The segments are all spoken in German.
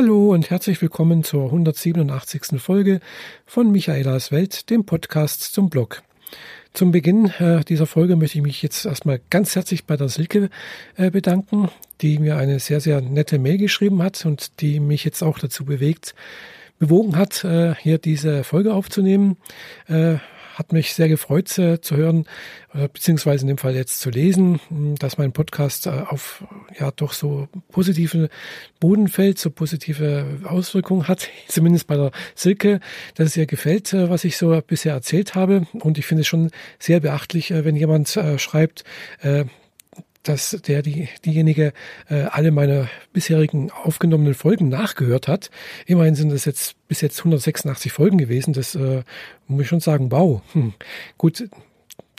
Hallo und herzlich willkommen zur 187. Folge von Michaelas Welt, dem Podcast zum Blog. Zum Beginn äh, dieser Folge möchte ich mich jetzt erstmal ganz herzlich bei der Silke äh, bedanken, die mir eine sehr, sehr nette Mail geschrieben hat und die mich jetzt auch dazu bewegt, bewogen hat, äh, hier diese Folge aufzunehmen. Hat mich sehr gefreut äh, zu hören, äh, beziehungsweise in dem Fall jetzt zu lesen, hm, dass mein Podcast äh, auf ja doch so positive Boden fällt, so positive Auswirkungen hat, zumindest bei der Silke, dass es ihr gefällt, äh, was ich so bisher erzählt habe. Und ich finde es schon sehr beachtlich, äh, wenn jemand äh, schreibt, dass der die, diejenige äh, alle meine bisherigen aufgenommenen Folgen nachgehört hat. Immerhin sind es jetzt bis jetzt 186 Folgen gewesen. Das äh, muss ich schon sagen, wow. Hm. Gut,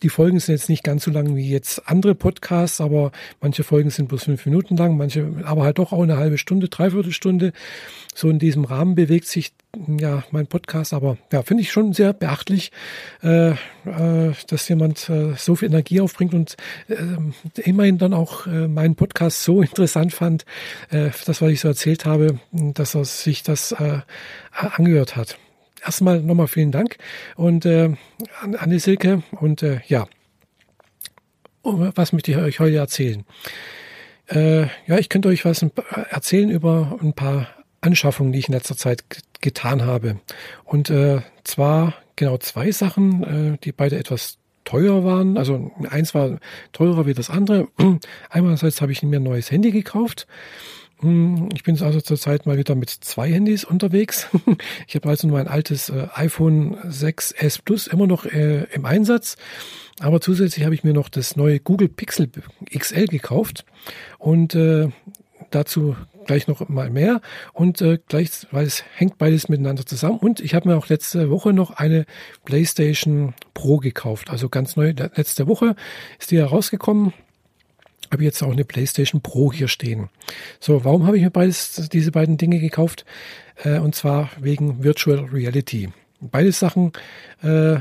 die Folgen sind jetzt nicht ganz so lang wie jetzt andere Podcasts, aber manche Folgen sind bloß fünf Minuten lang, manche aber halt doch auch eine halbe Stunde, dreiviertel Stunde. So in diesem Rahmen bewegt sich ja mein Podcast, aber ja, finde ich schon sehr beachtlich, äh, äh, dass jemand äh, so viel Energie aufbringt und äh, immerhin dann auch äh, meinen Podcast so interessant fand, äh, das, was ich so erzählt habe, dass er sich das angehört hat erstmal nochmal vielen Dank und äh, an, an die Silke und äh, ja, was möchte ich euch heute erzählen? Äh, ja, ich könnte euch was erzählen über ein paar Anschaffungen, die ich in letzter Zeit getan habe. Und äh, zwar genau zwei Sachen, äh, die beide etwas teuer waren. Also eins war teurer wie das andere. Einerseits habe ich mir ein neues Handy gekauft ich bin also zurzeit mal wieder mit zwei Handys unterwegs. Ich habe also mein altes äh, iPhone 6s Plus immer noch äh, im Einsatz. Aber zusätzlich habe ich mir noch das neue Google Pixel XL gekauft. Und äh, dazu gleich noch mal mehr. Und gleich, weil es hängt beides miteinander zusammen. Und ich habe mir auch letzte Woche noch eine PlayStation Pro gekauft. Also ganz neu. Letzte Woche ist die herausgekommen habe jetzt auch eine PlayStation Pro hier stehen. So, warum habe ich mir beides, diese beiden Dinge gekauft? Äh, und zwar wegen Virtual Reality. Beide Sachen, äh,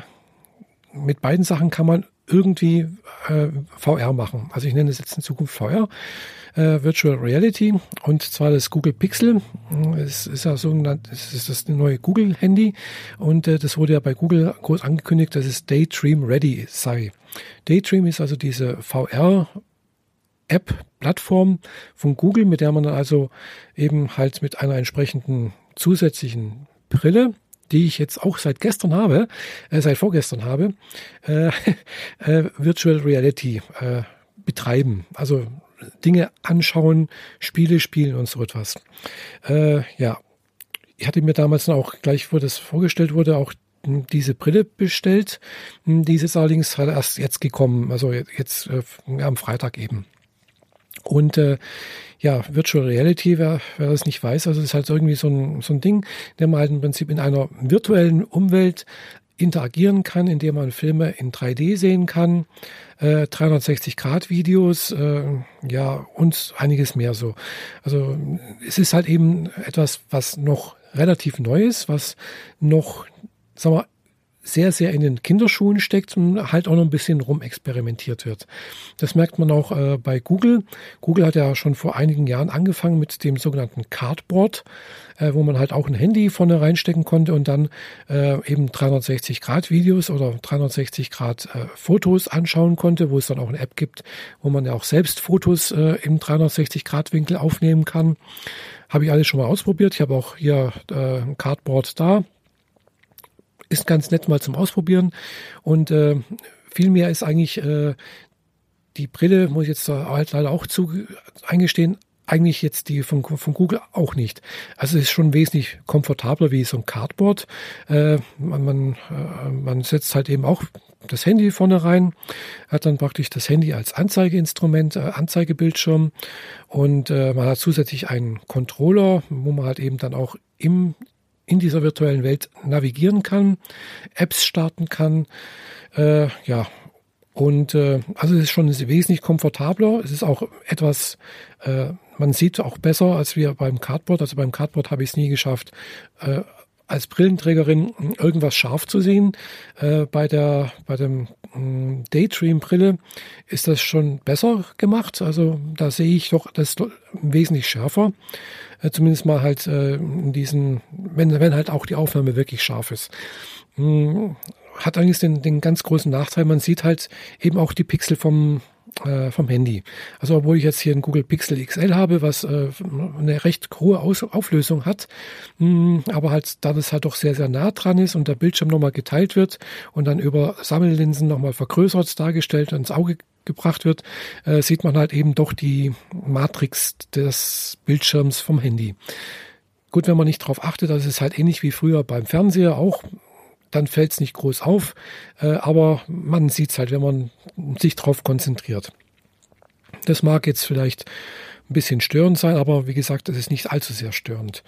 mit beiden Sachen kann man irgendwie äh, VR machen. Also ich nenne es jetzt in Zukunft VR, äh, Virtual Reality und zwar das Google Pixel. Es ist ja sogenannt, es ist das neue Google Handy und äh, das wurde ja bei Google groß angekündigt, dass es Daydream Ready sei. Daydream ist also diese VR App-Plattform von Google, mit der man dann also eben halt mit einer entsprechenden zusätzlichen Brille, die ich jetzt auch seit gestern habe, äh, seit vorgestern habe, äh, äh, Virtual Reality äh, betreiben. Also Dinge anschauen, Spiele spielen und so etwas. Äh, ja, ich hatte mir damals auch gleich, wo das vorgestellt wurde, auch diese Brille bestellt. Die ist allerdings halt erst jetzt gekommen, also jetzt äh, am Freitag eben. Und äh, ja, Virtual Reality, wer, wer das nicht weiß, also ist halt irgendwie so ein, so ein Ding, der man halt im Prinzip in einer virtuellen Umwelt interagieren kann, indem man Filme in 3D sehen kann, äh, 360-Grad-Videos, äh, ja, und einiges mehr so. Also es ist halt eben etwas, was noch relativ neu ist, was noch, sagen wir, sehr, sehr in den Kinderschuhen steckt und halt auch noch ein bisschen rumexperimentiert wird. Das merkt man auch äh, bei Google. Google hat ja schon vor einigen Jahren angefangen mit dem sogenannten Cardboard, äh, wo man halt auch ein Handy vorne reinstecken konnte und dann äh, eben 360 Grad Videos oder 360 Grad äh, Fotos anschauen konnte, wo es dann auch eine App gibt, wo man ja auch selbst Fotos äh, im 360 Grad Winkel aufnehmen kann. Habe ich alles schon mal ausprobiert. Ich habe auch hier äh, ein Cardboard da ist ganz nett mal zum Ausprobieren. Und äh, viel mehr ist eigentlich äh, die Brille, muss ich jetzt halt leider auch zu eingestehen, eigentlich jetzt die von, von Google auch nicht. Also es ist schon wesentlich komfortabler wie so ein Cardboard. Äh, man, man, äh, man setzt halt eben auch das Handy vorne rein, hat dann praktisch das Handy als Anzeigeinstrument, äh, Anzeigebildschirm und äh, man hat zusätzlich einen Controller, wo man halt eben dann auch im in dieser virtuellen Welt navigieren kann, Apps starten kann. Äh, ja, und äh, also es ist schon wesentlich komfortabler. Es ist auch etwas, äh, man sieht auch besser als wir beim Cardboard. Also beim Cardboard habe ich es nie geschafft, äh, als Brillenträgerin irgendwas scharf zu sehen. Äh, bei der bei dem mm, Daydream-Brille ist das schon besser gemacht. Also da sehe ich doch das wesentlich schärfer. Äh, zumindest mal halt äh, in diesen, wenn, wenn halt auch die Aufnahme wirklich scharf ist. Mm, hat allerdings den, den ganz großen Nachteil, man sieht halt eben auch die Pixel vom äh, vom Handy. Also obwohl ich jetzt hier ein Google Pixel XL habe, was äh, eine recht hohe Aus Auflösung hat, mh, aber halt da das halt doch sehr, sehr nah dran ist und der Bildschirm nochmal geteilt wird und dann über Sammellinsen nochmal vergrößert dargestellt und ins Auge gebracht wird, äh, sieht man halt eben doch die Matrix des Bildschirms vom Handy. Gut, wenn man nicht darauf achtet, das ist halt ähnlich wie früher beim Fernseher auch dann fällt es nicht groß auf, äh, aber man sieht es halt, wenn man sich darauf konzentriert. Das mag jetzt vielleicht ein bisschen störend sein, aber wie gesagt, es ist nicht allzu sehr störend.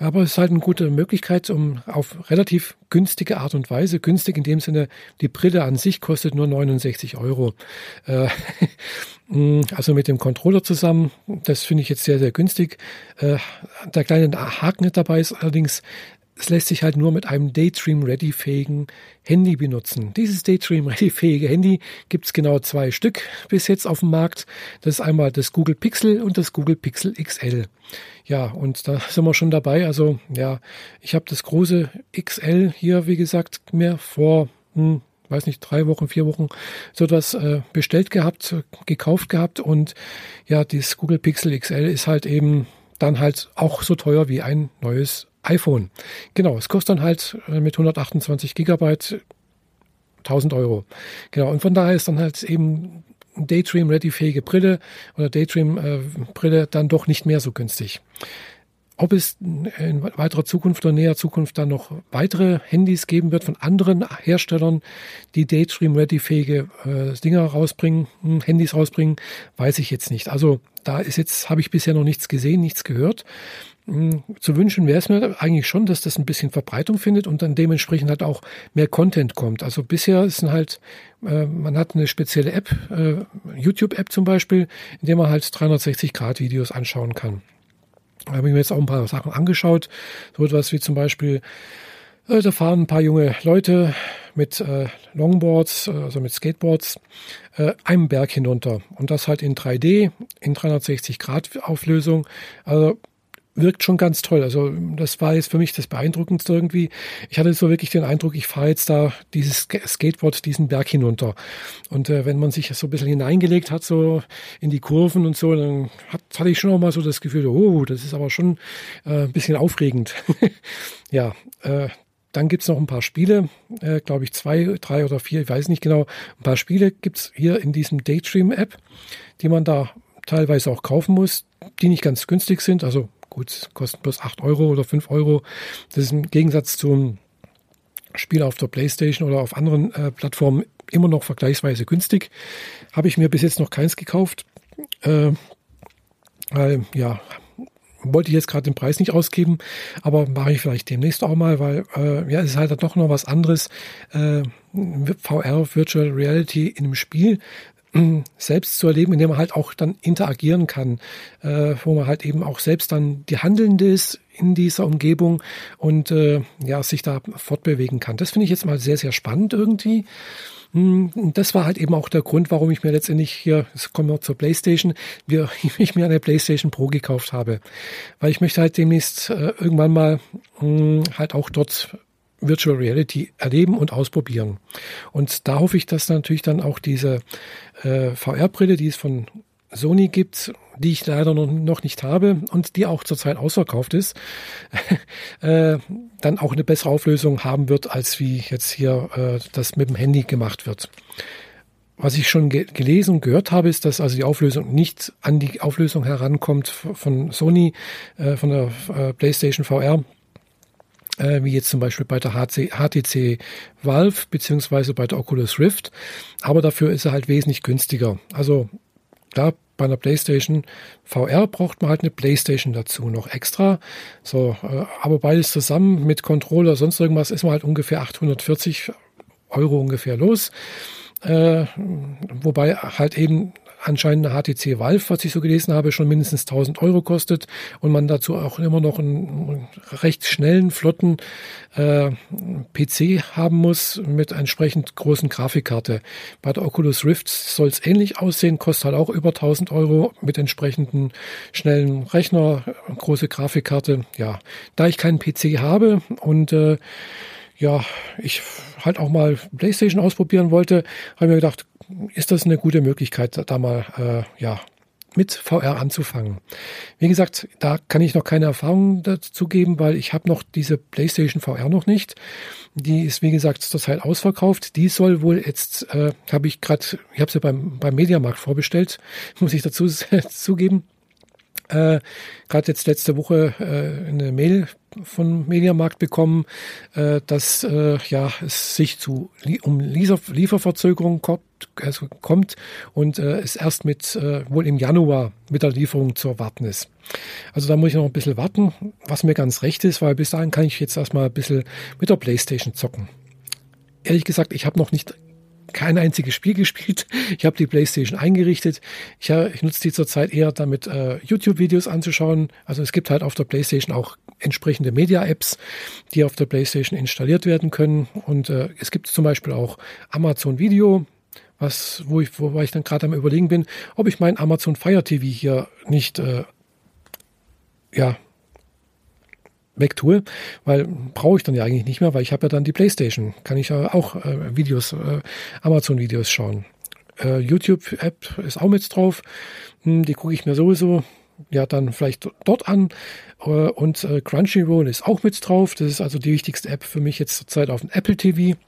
Aber es ist halt eine gute Möglichkeit, um auf relativ günstige Art und Weise, günstig in dem Sinne, die Brille an sich kostet nur 69 Euro. Äh, also mit dem Controller zusammen, das finde ich jetzt sehr, sehr günstig. Äh, der kleine Haken dabei ist allerdings, es lässt sich halt nur mit einem Daydream-Ready-fähigen Handy benutzen. Dieses Daydream-Ready-fähige Handy gibt es genau zwei Stück bis jetzt auf dem Markt. Das ist einmal das Google Pixel und das Google Pixel XL. Ja, und da sind wir schon dabei. Also ja, ich habe das große XL hier, wie gesagt, mir vor hm, weiß nicht, drei Wochen, vier Wochen so etwas äh, bestellt gehabt, gekauft gehabt und ja, dieses Google Pixel XL ist halt eben dann halt auch so teuer wie ein neues iPhone. Genau, es kostet dann halt äh, mit 128 Gigabyte 1000 Euro. Genau, und von daher ist dann halt eben Daydream-ready-fähige Brille oder Daydream-Brille dann doch nicht mehr so günstig. Ob es in weiterer Zukunft oder näher Zukunft dann noch weitere Handys geben wird von anderen Herstellern, die Daydream-ready-fähige äh, Dinger rausbringen, hm, Handys rausbringen, weiß ich jetzt nicht. Also da ist jetzt, habe ich bisher noch nichts gesehen, nichts gehört. Hm, zu wünschen wäre es mir eigentlich schon, dass das ein bisschen Verbreitung findet und dann dementsprechend halt auch mehr Content kommt. Also bisher ist halt, äh, man hat eine spezielle App, äh, YouTube-App zum Beispiel, in der man halt 360-Grad-Videos anschauen kann. Da habe ich mir jetzt auch ein paar Sachen angeschaut. So etwas wie zum Beispiel, äh, da fahren ein paar junge Leute mit äh, Longboards, äh, also mit Skateboards, äh, einen Berg hinunter. Und das halt in 3D, in 360 Grad Auflösung. Also wirkt schon ganz toll. Also das war jetzt für mich das Beeindruckendste irgendwie. Ich hatte so wirklich den Eindruck, ich fahre jetzt da dieses Skateboard diesen Berg hinunter. Und äh, wenn man sich so ein bisschen hineingelegt hat, so in die Kurven und so, dann hat, hatte ich schon auch mal so das Gefühl, oh, das ist aber schon äh, ein bisschen aufregend. ja, äh, dann gibt's noch ein paar Spiele, äh, glaube ich zwei, drei oder vier, ich weiß nicht genau. Ein paar Spiele gibt's hier in diesem Daydream-App, die man da teilweise auch kaufen muss, die nicht ganz günstig sind. Also Gut, kosten bloß 8 Euro oder 5 Euro. Das ist im Gegensatz zum Spiel auf der Playstation oder auf anderen äh, Plattformen immer noch vergleichsweise günstig. Habe ich mir bis jetzt noch keins gekauft. Äh, äh, ja, wollte ich jetzt gerade den Preis nicht ausgeben, aber mache ich vielleicht demnächst auch mal, weil äh, ja, es ist halt doch noch was anderes. Äh, VR, Virtual Reality in einem Spiel selbst zu erleben, indem man halt auch dann interagieren kann, äh, wo man halt eben auch selbst dann die Handelnde ist in dieser Umgebung und äh, ja sich da fortbewegen kann. Das finde ich jetzt mal sehr, sehr spannend irgendwie. Hm, das war halt eben auch der Grund, warum ich mir letztendlich hier, jetzt kommen wir zur Playstation, wir, ich mir eine Playstation Pro gekauft habe. Weil ich möchte halt demnächst äh, irgendwann mal mh, hm, halt auch dort Virtual Reality erleben und ausprobieren. Und da hoffe ich, dass natürlich dann auch diese äh, VR-Brille, die es von Sony gibt, die ich leider noch, nicht habe und die auch zurzeit ausverkauft ist, äh, dann auch eine bessere Auflösung haben wird, als wie jetzt hier äh, das mit dem Handy gemacht wird. Was ich schon ge gelesen und gehört habe, ist, dass also die Auflösung nicht an die Auflösung herankommt von Sony, äh, von der äh, PlayStation VR, äh, wie jetzt zum Beispiel bei der HC, HTC Valve beziehungsweise bei der Oculus Rift. Aber dafür ist er halt wesentlich günstiger. Also klar, bei einer PlayStation VR braucht man halt eine PlayStation dazu noch extra. So, äh, aber beides zusammen mit Controller, sonst irgendwas, ist man halt ungefähr 840 Euro ungefähr los. Äh, wobei halt eben anscheinend eine HTC Valve, was ich so gelesen habe, schon mindestens 1000 Euro kostet und man dazu auch immer noch einen recht schnellen, flotten äh, PC haben muss mit entsprechend großen Grafikkarte. Bei der Oculus Rift soll es ähnlich aussehen, kostet halt auch über 1000 Euro mit entsprechenden schnellen Rechner, große Grafikkarte. Ja, da ich keinen PC habe und äh, ja, ich halt auch mal PlayStation ausprobieren wollte, habe mir gedacht, ist das eine gute Möglichkeit, da mal äh, ja mit VR anzufangen. Wie gesagt, da kann ich noch keine Erfahrung dazu geben, weil ich habe noch diese PlayStation VR noch nicht. Die ist wie gesagt zurzeit ausverkauft. Die soll wohl jetzt, äh, habe ich gerade, ich habe sie beim beim Mediamarkt vorbestellt, muss ich dazu zugeben. Äh, Gerade jetzt letzte Woche äh, eine Mail von Mediamarkt bekommen, äh, dass äh, ja es sich zu um Liefer Lieferverzögerungen kommt, also kommt und äh, es erst mit äh, wohl im Januar mit der Lieferung zu erwarten ist. Also da muss ich noch ein bisschen warten, was mir ganz recht ist, weil bis dahin kann ich jetzt erstmal ein bisschen mit der Playstation zocken. Ehrlich gesagt, ich habe noch nicht kein einziges Spiel gespielt. Ich habe die PlayStation eingerichtet. Ich, ich nutze die zurzeit eher damit, äh, YouTube-Videos anzuschauen. Also es gibt halt auf der PlayStation auch entsprechende Media-Apps, die auf der PlayStation installiert werden können. Und äh, es gibt zum Beispiel auch Amazon Video, was, wo ich, wobei ich dann gerade am überlegen bin, ob ich mein Amazon Fire TV hier nicht äh, ja, wegtue, weil brauche ich dann ja eigentlich nicht mehr, weil ich habe ja dann die Playstation, kann ich ja auch äh, Videos, äh, Amazon-Videos schauen. Äh, YouTube-App ist auch mit drauf, hm, die gucke ich mir sowieso ja dann vielleicht dort an äh, und äh, Crunchyroll ist auch mit drauf, das ist also die wichtigste App für mich jetzt zurzeit auf dem Apple TV.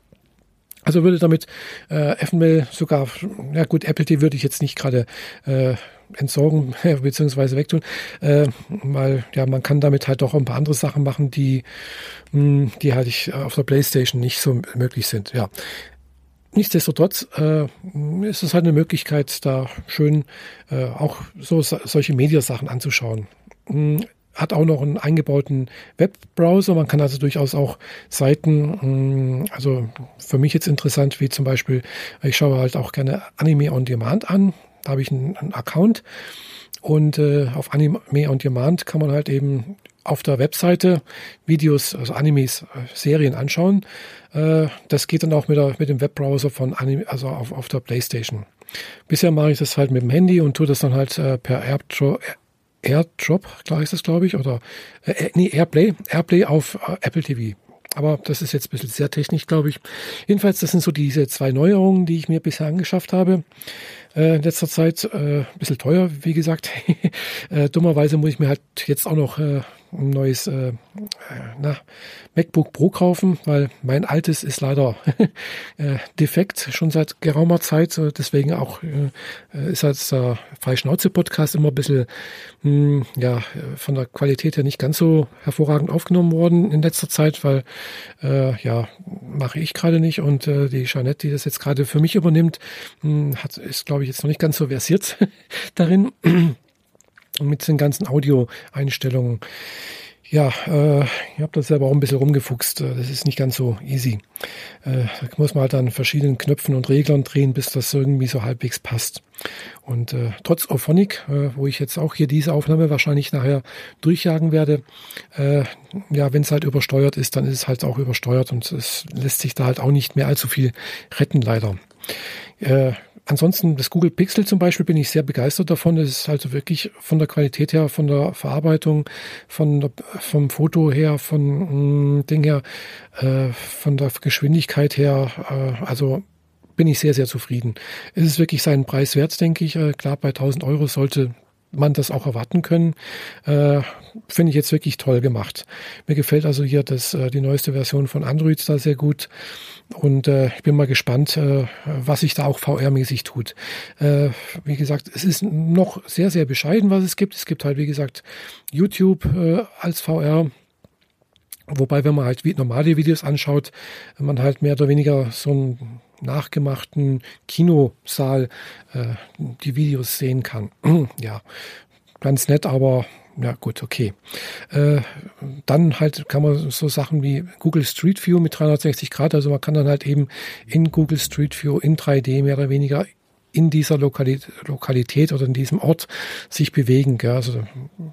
Also würde damit äh, FML sogar, ja gut, Apple TV würde ich jetzt nicht gerade äh, entsorgen beziehungsweise wegtun, äh, weil ja man kann damit halt auch ein paar andere Sachen machen, die mh, hm, die halt ich auf der PlayStation nicht so möglich sind. Ja, Nichtsdestotrotz äh, ist es halt eine Möglichkeit, da schön äh, auch so solche Mediasachen anzuschauen. Hm, hat auch noch einen eingebauten Webbrowser. Man kann also durchaus auch Seiten, hm, also für mich jetzt interessant, wie zum Beispiel, ich schaue halt auch gerne Anime on Demand an. Da habe ich einen, einen Account und äh, auf Anime on Demand kann man halt eben auf der Webseite Videos, also Animes, äh, Serien anschauen. Äh, das geht dann auch mit, der, mit dem Webbrowser von Anime, also auf, auf der Playstation. Bisher mache ich das halt mit dem Handy und tue das dann halt äh, per AirDrop, AirDrop, klar ist das, glaube ich, oder äh, nee, Airplay, Airplay auf Apple TV. Aber das ist jetzt ein bisschen sehr technisch, glaube ich. Jedenfalls, das sind so diese zwei Neuerungen, die ich mir bisher angeschafft habe. Äh, in letzter Zeit äh, ein bisschen teuer, wie gesagt. äh, dummerweise muss ich mir halt jetzt auch noch äh, ein neues äh, na, MacBook Pro kaufen, weil mein altes ist leider äh, defekt schon seit geraumer Zeit. Deswegen auch äh, ist als der Freischnauze-Podcast immer ein bisschen mh, hm, ja, von der Qualität her nicht ganz so hervorragend aufgenommen worden in letzter Zeit, weil äh, ja, mache ich gerade nicht und äh, die Jeanette, die das jetzt gerade für mich übernimmt, mh, hm, hat, ist, glaube ich, jetzt noch nicht ganz so versiert darin mit den ganzen Audio-Einstellungen. Ja, äh, ich habe das selber auch ein bisschen rumgefuchst. Äh, das ist nicht ganz so easy. Äh, da muss man halt an verschiedenen Knöpfen und Reglern drehen, bis das irgendwie so halbwegs passt. Und äh, trotz Auphonic, äh, wo ich jetzt auch hier diese Aufnahme wahrscheinlich nachher durchjagen werde, äh, ja, wenn es halt übersteuert ist, dann ist es halt auch übersteuert und es lässt sich da halt auch nicht mehr allzu viel retten, leider. Äh, Ansonsten das Google Pixel zum Beispiel bin ich sehr begeistert davon. Es ist also wirklich von der Qualität her, von der Verarbeitung, von der, vom Foto her, von mh, mm, Ding her, äh, von der Geschwindigkeit her. Äh, also bin ich sehr, sehr zufrieden. Es ist wirklich seinen Preis wert, denke ich. Äh, klar, bei 1000 Euro sollte man das auch erwarten können. Äh, Finde ich jetzt wirklich toll gemacht. Mir gefällt also hier das, äh, die neueste Version von Android da sehr gut. Und äh, ich bin mal gespannt, äh, was sich da auch VR-mäßig tut. Äh, wie gesagt, es ist noch sehr, sehr bescheiden, was es gibt. Es gibt halt, wie gesagt, YouTube äh, als VR. Wobei, wenn man halt normale Videos anschaut, man halt mehr oder weniger so einen nachgemachten Kinosaal äh, die Videos sehen kann. ja, ganz nett, aber ja gut, okay. Äh, dann halt kann man so Sachen wie Google Street View mit 360 Grad, also man kann dann halt eben in Google Street View in 3D mehr oder weniger in dieser Lokalität oder in diesem Ort sich bewegen. Gell? Also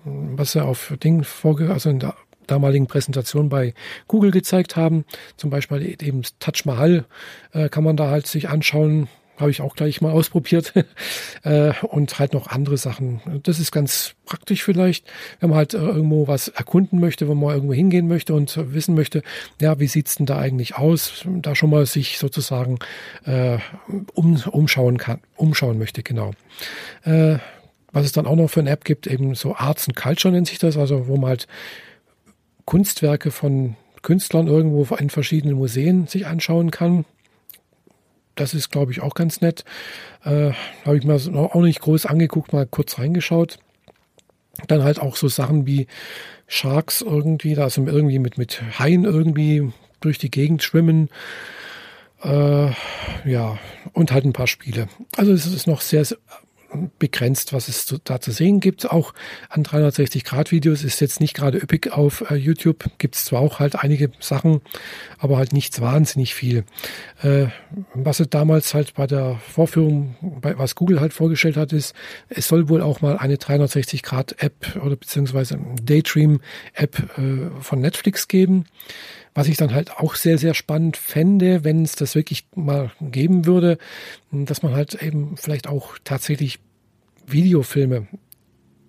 was er auf Ding vorge also in der damaligen Präsentation bei Google gezeigt haben, zum Beispiel eben Taj Mahal, äh, kann man da halt sich anschauen, habe ich auch gleich mal ausprobiert. äh, und halt noch andere Sachen. Das ist ganz praktisch vielleicht, wenn man halt äh, irgendwo was erkunden möchte, wenn man irgendwo hingehen möchte und wissen möchte, ja, wie sieht's denn da eigentlich aus? Da schon mal sich sozusagen äh, um, umschauen kann, umschauen möchte, genau. Was es dann auch noch für eine App gibt, eben so Arts and Culture nennt sich das, also wo man halt Kunstwerke von Künstlern irgendwo in verschiedenen Museen sich anschauen kann. Das ist, glaube ich, auch ganz nett. Äh, Habe ich mir auch nicht groß angeguckt, mal kurz reingeschaut. Dann halt auch so Sachen wie Sharks irgendwie, also irgendwie mit, mit Haien irgendwie durch die Gegend schwimmen. Äh, ja, und halt ein paar Spiele. Also es ist noch sehr begrenzt, was es da zu sehen gibt. Auch an 360-Grad-Videos ist jetzt nicht gerade üppig auf äh, YouTube. Gibt es zwar auch halt einige Sachen, aber halt nichts wahnsinnig viel. Äh, was es damals halt bei der Vorführung, bei, was Google halt vorgestellt hat, ist, es soll wohl auch mal eine 360-Grad-App oder beziehungsweise Daydream-App äh, von Netflix geben. Was ich dann halt auch sehr, sehr spannend fände, wenn es das wirklich mal geben würde, dass man halt eben vielleicht auch tatsächlich Videofilme,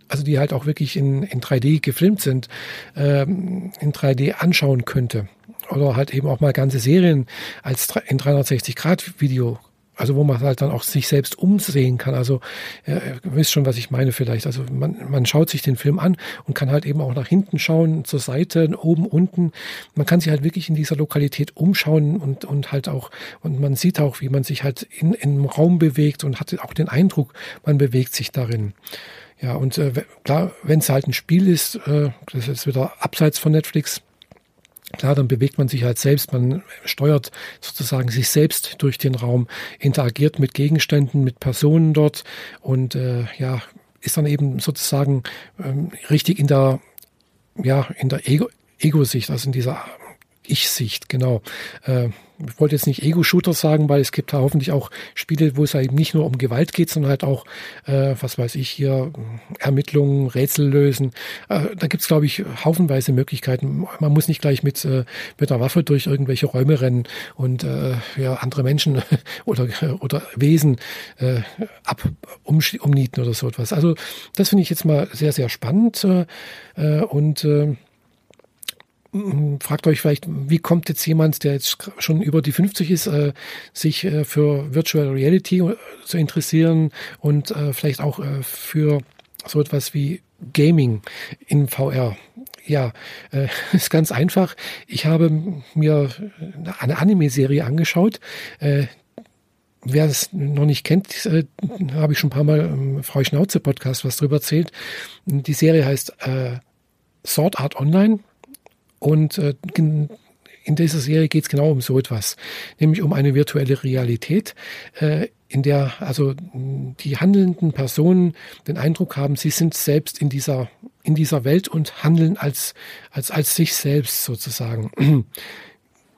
also die halt auch wirklich in, in 3D gefilmt sind, ähm, in 3D anschauen könnte. Oder halt eben auch mal ganze Serien als in 360 Grad Video also wo man halt dann auch sich selbst umsehen kann. Also ihr wisst schon, was ich meine vielleicht. Also man, man schaut sich den Film an und kann halt eben auch nach hinten schauen, zur Seite, oben, unten. Man kann sich halt wirklich in dieser Lokalität umschauen und, und halt auch, und man sieht auch, wie man sich halt in, in im Raum bewegt und hat auch den Eindruck, man bewegt sich darin. Ja, und äh, klar, wenn es halt ein Spiel ist, äh, das ist wieder abseits von Netflix, Klar, dann bewegt man sich halt selbst, man steuert sozusagen sich selbst durch den Raum, interagiert mit Gegenständen, mit Personen dort und äh, ja, ist dann eben sozusagen ähm, richtig in der, ja, in der Ego, Ego-Sicht, also in dieser Ich-Sicht, genau. Äh, ich wollte jetzt nicht Ego-Shooter sagen, weil es gibt da hoffentlich auch Spiele, wo es eben nicht nur um Gewalt geht, sondern halt auch, äh, was weiß ich hier, Ermittlungen, Rätsel lösen. Äh, da gibt's glaube ich, haufenweise Möglichkeiten. Man muss nicht gleich mit, äh, mit der Waffe durch irgendwelche Räume rennen und äh, ja, andere Menschen oder, oder Wesen äh, ab um, umnieten oder so etwas. Also das finde ich jetzt mal sehr, sehr spannend. Äh, und äh, fragt euch vielleicht, wie kommt jetzt jemand, der jetzt schon über die 50 ist, äh, sich äh, für Virtual Reality äh, zu interessieren und äh, vielleicht auch äh, für so etwas wie Gaming in VR. Ja, äh, ist ganz einfach. Ich habe mir eine Anime-Serie angeschaut. Wer es noch nicht kennt, äh, habe ich schon ein paar Mal im Frau Schnauze Podcast was drüber erzählt. Die Serie heißt äh, Sword Art Online und äh, in dieser Serie geht es genau um so etwas, nämlich um eine virtuelle Realität, äh, in der also die handelnden Personen den Eindruck haben, sie sind selbst in dieser in dieser Welt und handeln als als als sich selbst sozusagen.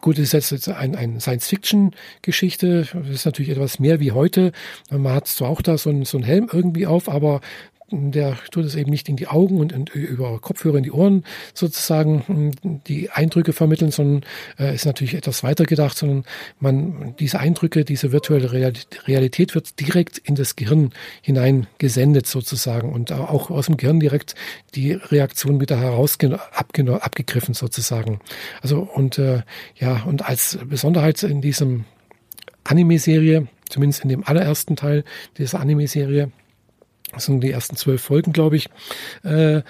Gut, das ist jetzt ein, ein Science-Fiction-Geschichte. Das ist natürlich etwas mehr wie heute. Man hat zwar auch da so ein, so ein Helm irgendwie auf, aber der tut es eben nicht in die Augen und, und über Kopfhörer in die Ohren sozusagen die Eindrücke vermitteln, sondern äh, ist natürlich etwas weiter gedacht, sondern man diese Eindrücke, diese virtuelle Realität wird direkt in das Gehirn hinein gesendet sozusagen und auch aus dem Gehirn direkt die Reaktion wieder heraus abgegriffen sozusagen. Also und äh, ja und als Besonderheit in diesem Anime-Serie, zumindest in dem allerersten Teil dieser Anime-Serie, das sind die ersten zwölf Folgen, glaube ich, äh,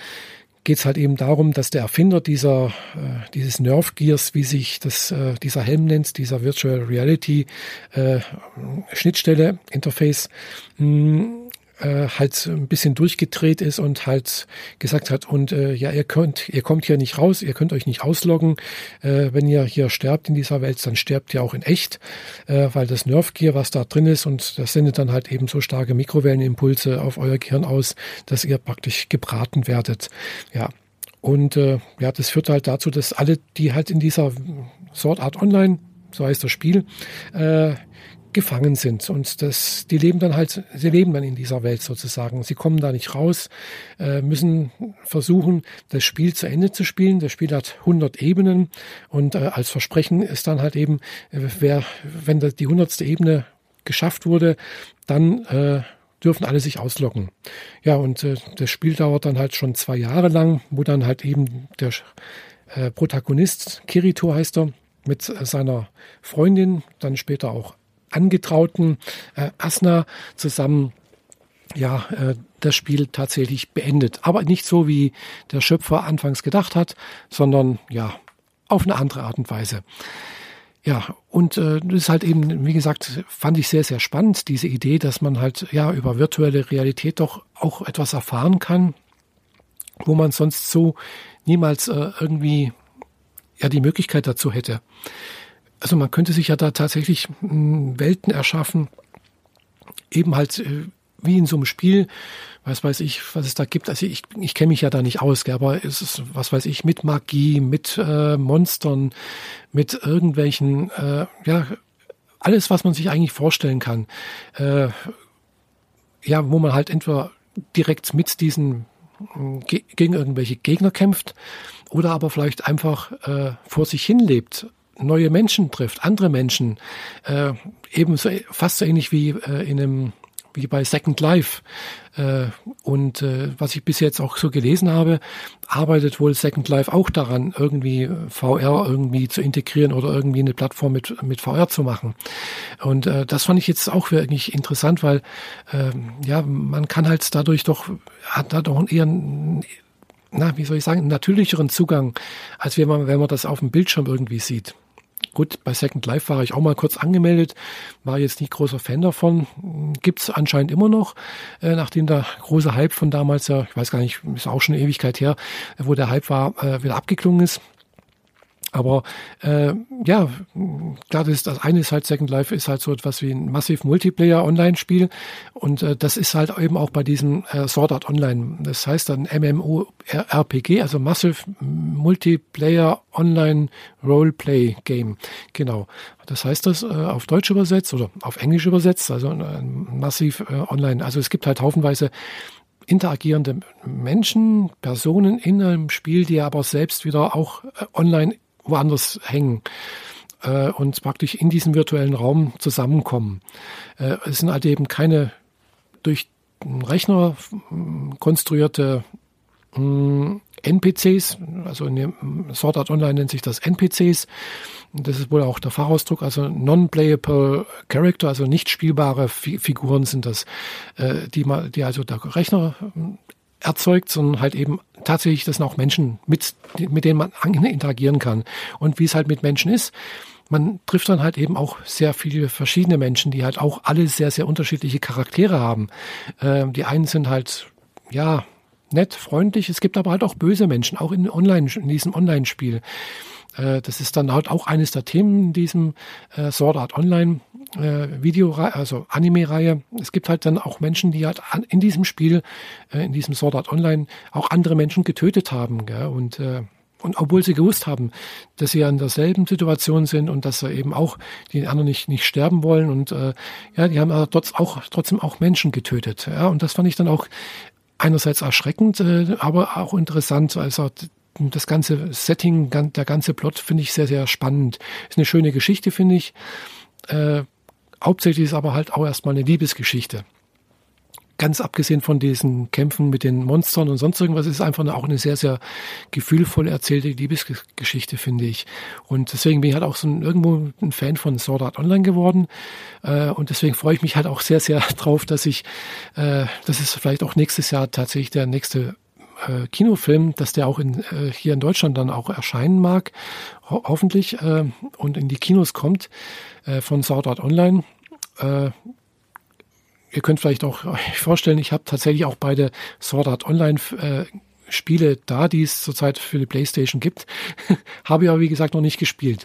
geht es halt eben darum, dass der Erfinder dieser, äh, dieses Nerve Gears, wie sich das, äh, dieser Helm nennt, dieser Virtual Reality äh, Schnittstelle, Interface, mh, äh, halt ein bisschen durchgedreht ist und halt gesagt hat, und äh, ja, ihr könnt, ihr kommt hier nicht raus, ihr könnt euch nicht ausloggen. Äh, wenn ihr hier sterbt in dieser Welt, dann sterbt ihr auch in echt, äh, weil das Nerf Gear, was da drin ist, und das sendet dann halt eben so starke Mikrowellenimpulse auf euer Gehirn aus, dass ihr praktisch gebraten werdet. Ja. Und äh, ja, das führt halt dazu, dass alle, die halt in dieser Sword Art Online, so heißt das Spiel, äh, gefangen sind und das, die leben dann halt, sie leben dann in dieser Welt sozusagen. Sie kommen da nicht raus, äh, müssen versuchen, das Spiel zu Ende zu spielen. Das Spiel hat 100 Ebenen und äh, als Versprechen ist dann halt eben, äh, wer, wenn die hundertste Ebene geschafft wurde, dann äh, dürfen alle sich ausloggen. Ja, und äh, das Spiel dauert dann halt schon zwei Jahre lang, wo dann halt eben der äh, Protagonist, Kirito heißt er, mit seiner Freundin, dann später auch Angetrauten äh, Asna zusammen ja, äh, das Spiel tatsächlich beendet. Aber nicht so, wie der Schöpfer anfangs gedacht hat, sondern ja, auf eine andere Art und Weise. Ja, und äh, das ist halt eben, wie gesagt, fand ich sehr, sehr spannend, diese Idee, dass man halt ja über virtuelle Realität doch auch etwas erfahren kann, wo man sonst so niemals äh, irgendwie ja die Möglichkeit dazu hätte. Also man könnte sich ja da tatsächlich hm, Welten erschaffen, eben halt äh, wie in so einem Spiel, was weiß ich, was es da gibt. Also ich, ich kenne mich ja da nicht aus, gell, aber es ist, was weiß ich, mit Magie, mit äh, Monstern, mit irgendwelchen, äh, ja, alles, was man sich eigentlich vorstellen kann. Äh, ja, wo man halt entweder direkt mit diesen ge gegen irgendwelche Gegner kämpft oder aber vielleicht einfach äh, vor sich hin lebt, neue Menschen trifft, andere Menschen, äh, ebenso fast so ähnlich wie äh, in einem wie bei Second Life. Äh, und äh, was ich bis jetzt auch so gelesen habe, arbeitet wohl Second Life auch daran, irgendwie VR irgendwie zu integrieren oder irgendwie eine Plattform mit, mit VR zu machen. Und äh, das fand ich jetzt auch wirklich interessant, weil äh, ja, man kann halt dadurch doch, hat da doch eher na, wie soll ich sagen, einen natürlicheren Zugang, als wenn man, wenn man das auf dem Bildschirm irgendwie sieht. Gut, bei Second Life war ich auch mal kurz angemeldet, war jetzt nicht großer Fan davon. Gibt's anscheinend immer noch, äh, nachdem der große Hype von damals, ja, ich weiß gar nicht, ist auch schon eine Ewigkeit her, wo der Hype war, äh, wieder abgeklungen ist. Aber äh, ja, klar, das, ist, das eine ist halt Second Life ist halt so etwas wie ein Massive Multiplayer Online-Spiel und äh, das ist halt eben auch bei diesem äh, Sword Art Online. Das heißt dann MMORPG, also Massive Multiplayer Online Roleplay Game. Genau. Das heißt das äh, auf Deutsch übersetzt oder auf Englisch übersetzt, also äh, Massive äh, Online. Also es gibt halt haufenweise interagierende Menschen, Personen in einem Spiel, die aber selbst wieder auch äh, online woanders hängen äh, und praktisch in diesem virtuellen Raum zusammenkommen. Äh, es sind halt eben keine durch den Rechner konstruierte mh, hm, NPCs, also in dem Sword Art Online nennt sich das NPCs. Das ist wohl auch der Fachausdruck, also non-playable Character, also nicht spielbare Fi Figuren sind das, äh, die, mal, die also der Rechner erzeugt, sondern halt eben tatsächlich, das sind auch Menschen, mit, mit denen man interagieren kann. Und wie es halt mit Menschen ist, man trifft dann halt eben auch sehr viele verschiedene Menschen, die halt auch alle sehr, sehr unterschiedliche Charaktere haben. Ähm, die einen sind halt, ja, nett, freundlich. Es gibt aber halt auch böse Menschen, auch in, Online, in diesem Online-Spiel. Äh, das ist dann halt auch eines der Themen in diesem äh, Sword Art Online äh, Video, also Anime-Reihe. Es gibt halt dann auch Menschen, die halt in diesem Spiel, äh, in diesem Sword Art Online, auch andere Menschen getötet haben. Gell? Und äh, und obwohl sie gewusst haben, dass sie ja in derselben Situation sind und dass sie eben auch die anderen nicht, nicht sterben wollen und äh, ja, die haben aber trotz auch, trotzdem auch Menschen getötet. Ja, und das fand ich dann auch einerseits erschreckend, äh, aber auch interessant. Also das ganze Setting, der ganze Plot finde ich sehr, sehr spannend. Ist eine schöne Geschichte, finde ich. Äh, hauptsächlich ist aber halt auch erstmal eine Liebesgeschichte. Ganz abgesehen von diesen Kämpfen mit den Monstern und sonst irgendwas, ist einfach auch eine sehr, sehr gefühlvoll erzählte Liebesgeschichte, finde ich. Und deswegen bin ich halt auch so ein, irgendwo ein Fan von Sword Art Online geworden. Äh, und deswegen freue ich mich halt auch sehr, sehr drauf, dass ich, äh, dass es vielleicht auch nächstes Jahr tatsächlich der nächste äh, Kinofilm, dass der auch in, äh, hier in Deutschland dann auch erscheinen mag, ho hoffentlich, äh, und in die Kinos kommt äh, von Sword Art Online. Äh, ihr könnt vielleicht auch euch vorstellen, ich habe tatsächlich auch beide Sword Art Online äh, Spiele da, die es zurzeit für die PlayStation gibt. Habe ich aber, wie gesagt, noch nicht gespielt.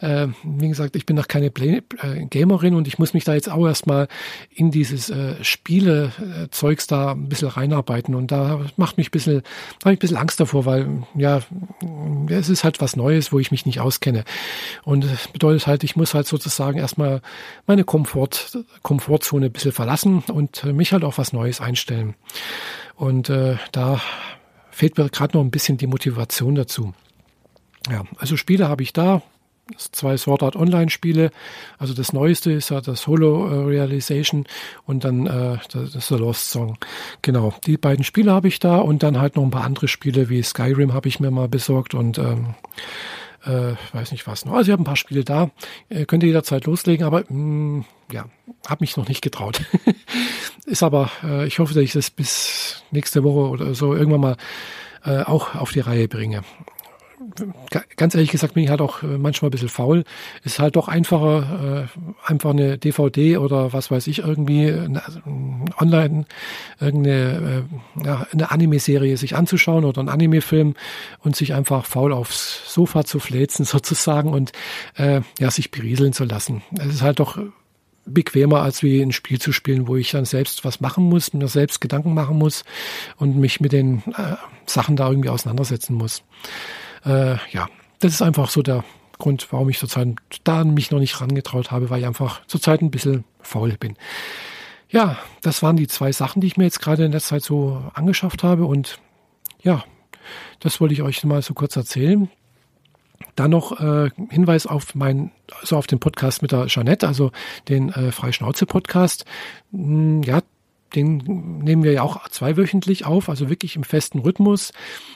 Äh, wie gesagt, ich bin noch keine Play äh, Gamerin und ich muss mich da jetzt auch erstmal in dieses äh, Spiele-Zeugs da ein bisschen reinarbeiten. Und da macht mich ein bisschen, habe ich ein bisschen Angst davor, weil, ja, es ist halt was Neues, wo ich mich nicht auskenne. Und das bedeutet halt, ich muss halt sozusagen erstmal meine Komfort, Komfortzone ein bisschen verlassen und mich halt auf was Neues einstellen. Und äh, da fehlt mir gerade noch ein bisschen die Motivation dazu. Ja, also Spiele habe ich da, zwei Sword Art Online Spiele. Also das neueste ist ja das Holo äh, Realization und dann äh, das der Lost Song. Genau, die beiden Spiele habe ich da und dann halt noch ein paar andere Spiele wie Skyrim habe ich mir mal besorgt und ähm, äh, weiß nicht was noch. Also ich habe ein paar Spiele da, äh, könnt jederzeit loslegen, aber mh, mm, ja, habe mich noch nicht getraut. ist aber, äh, ich hoffe, dass ich das bis nächste Woche oder so irgendwann mal äh, auch auf die Reihe bringe ganz ehrlich gesagt bin ich halt auch äh, manchmal ein bisschen faul. Ist halt doch einfacher, äh, einfach eine DVD oder was weiß ich, irgendwie also, online irgendeine äh, ja, eine Anime-Serie sich anzuschauen oder einen Anime-Film und sich einfach faul aufs Sofa zu fläzen sozusagen und äh, ja, sich berieseln zu lassen. Es ist halt doch bequemer, als wie ein Spiel zu spielen, wo ich dann selbst was machen muss, mir selbst Gedanken machen muss und mich mit den äh, Sachen da irgendwie auseinandersetzen muss. Äh, ja, das ist einfach so der Grund, warum ich zurzeit da mich noch nicht rangetraut habe, weil ich einfach zurzeit ein bisschen faul bin. Ja, das waren die zwei Sachen, die ich mir jetzt gerade in der Zeit so angeschafft habe und ja, das wollte ich euch mal so kurz erzählen. Dann noch äh, Hinweis auf mein, also auf den Podcast mit der Jeanette, also den äh, Freischnauze-Podcast. Hm, ja, den nehmen wir ja auch zweiwöchentlich auf, also wirklich im festen Rhythmus.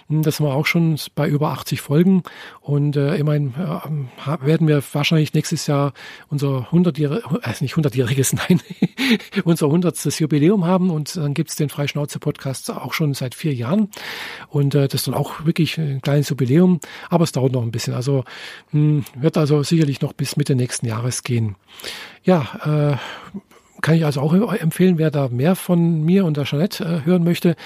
Hm, das war auch schon bei über 80 Folgen. Und äh, immerhin äh, werden wir wahrscheinlich nächstes Jahr unser 100-jähriges, äh, nicht 100-jähriges, nein, unser 100. Jubiläum haben. Und dann gibt's den Freischnauze-Podcast auch schon seit vier Jahren. Und äh, das ist dann auch wirklich ein kleines Jubiläum. Aber es dauert noch ein bisschen. Also mh, hm, wird also sicherlich noch bis Mitte nächsten Jahres gehen. Ja, äh, kann ich also auch empfehlen, wer da mehr von mir und der Jeanette äh, hören möchte,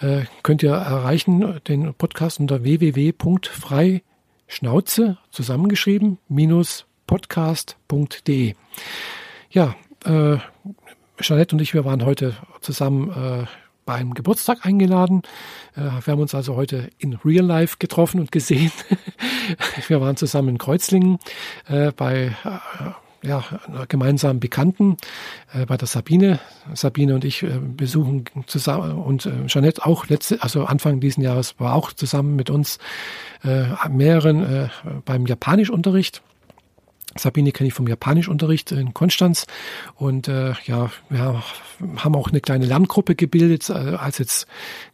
äh, könnt ihr erreichen den Podcast unter www.freischnauze zusammengeschrieben minus podcast.de. Ja, äh, Jeanette und ich, wir waren heute zusammen äh, bei Geburtstag eingeladen. Äh, wir haben uns also heute in Real Life getroffen und gesehen. wir waren zusammen in Kreuzlingen äh, bei äh, ja, einer gemeinsamen Bekannten äh, bei der Sabine. Sabine und ich äh, besuchen zusammen und äh, Jeanette auch letzte, also Anfang diesen Jahres war auch zusammen mit uns äh, mehreren äh, beim Japanischunterricht. Sabine kenne ich vom Japanischunterricht in Konstanz und äh, ja, wir haben auch eine kleine Lerngruppe gebildet, äh, als jetzt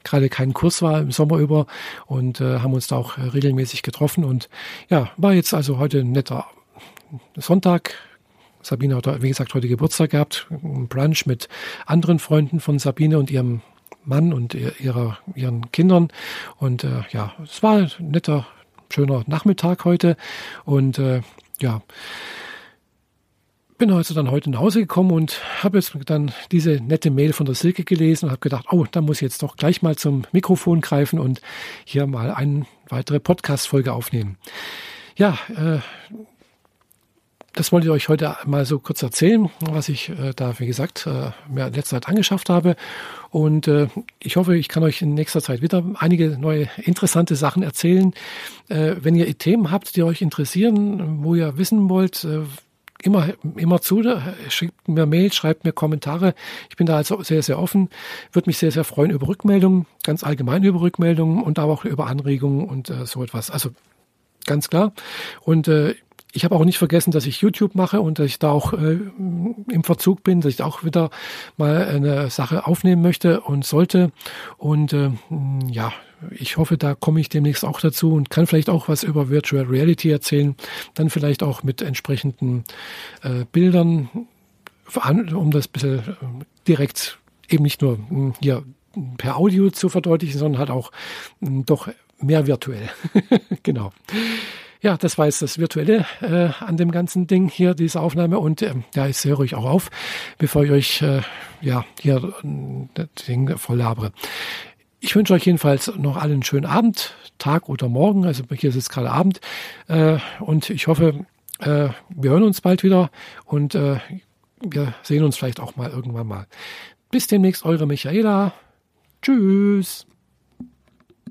gerade kein Kurs war im Sommer über und äh, haben uns da auch regelmäßig getroffen und ja, war jetzt also heute ein netter Sonntag, Sabine hat, wie gesagt, heute Geburtstag gehabt, ein Brunch mit anderen Freunden von Sabine und ihrem Mann und ihrer, ihren Kindern. Und äh, ja, es war ein netter, schöner Nachmittag heute. Und äh, ja, bin also dann heute nach Hause gekommen und habe jetzt dann diese nette Mail von der Silke gelesen und habe gedacht, oh, da muss ich jetzt doch gleich mal zum Mikrofon greifen und hier mal eine weitere Podcast-Folge aufnehmen. Ja, äh, das wollte ich euch heute mal so kurz erzählen, was ich äh, da, wie gesagt, äh, mir in letzter Zeit angeschafft habe. Und äh, ich hoffe, ich kann euch in nächster Zeit wieder einige neue interessante Sachen erzählen. Äh, wenn ihr Themen habt, die euch interessieren, wo ihr wissen wollt, äh, immer, immer zu, schreibt mir Mails, schreibt mir Kommentare. Ich bin da also sehr, sehr offen. Würde mich sehr, sehr freuen über Rückmeldungen, ganz allgemein über Rückmeldungen und aber auch über Anregungen und äh, so etwas. Also ganz klar. Und äh, ich habe auch nicht vergessen, dass ich YouTube mache und dass ich da auch äh, im Verzug bin, dass ich auch wieder mal eine Sache aufnehmen möchte und sollte. Und äh, ja, ich hoffe, da komme ich demnächst auch dazu und kann vielleicht auch was über Virtual Reality erzählen. Dann vielleicht auch mit entsprechenden äh, Bildern, um das ein bisschen äh, direkt eben nicht nur hier per Audio zu verdeutlichen, sondern halt auch doch mehr virtuell. genau. Ja, das war jetzt das Virtuelle äh, an dem ganzen Ding hier, diese Aufnahme. Und äh, ja, ich höre euch auch auf, bevor ich euch äh, ja hier äh, das Ding voll labere. Ich wünsche euch jedenfalls noch allen einen schönen Abend, Tag oder Morgen. Also hier ist es gerade Abend. Äh, und ich hoffe, äh, wir hören uns bald wieder und äh, wir sehen uns vielleicht auch mal irgendwann mal. Bis demnächst, eure Michaela. Tschüss.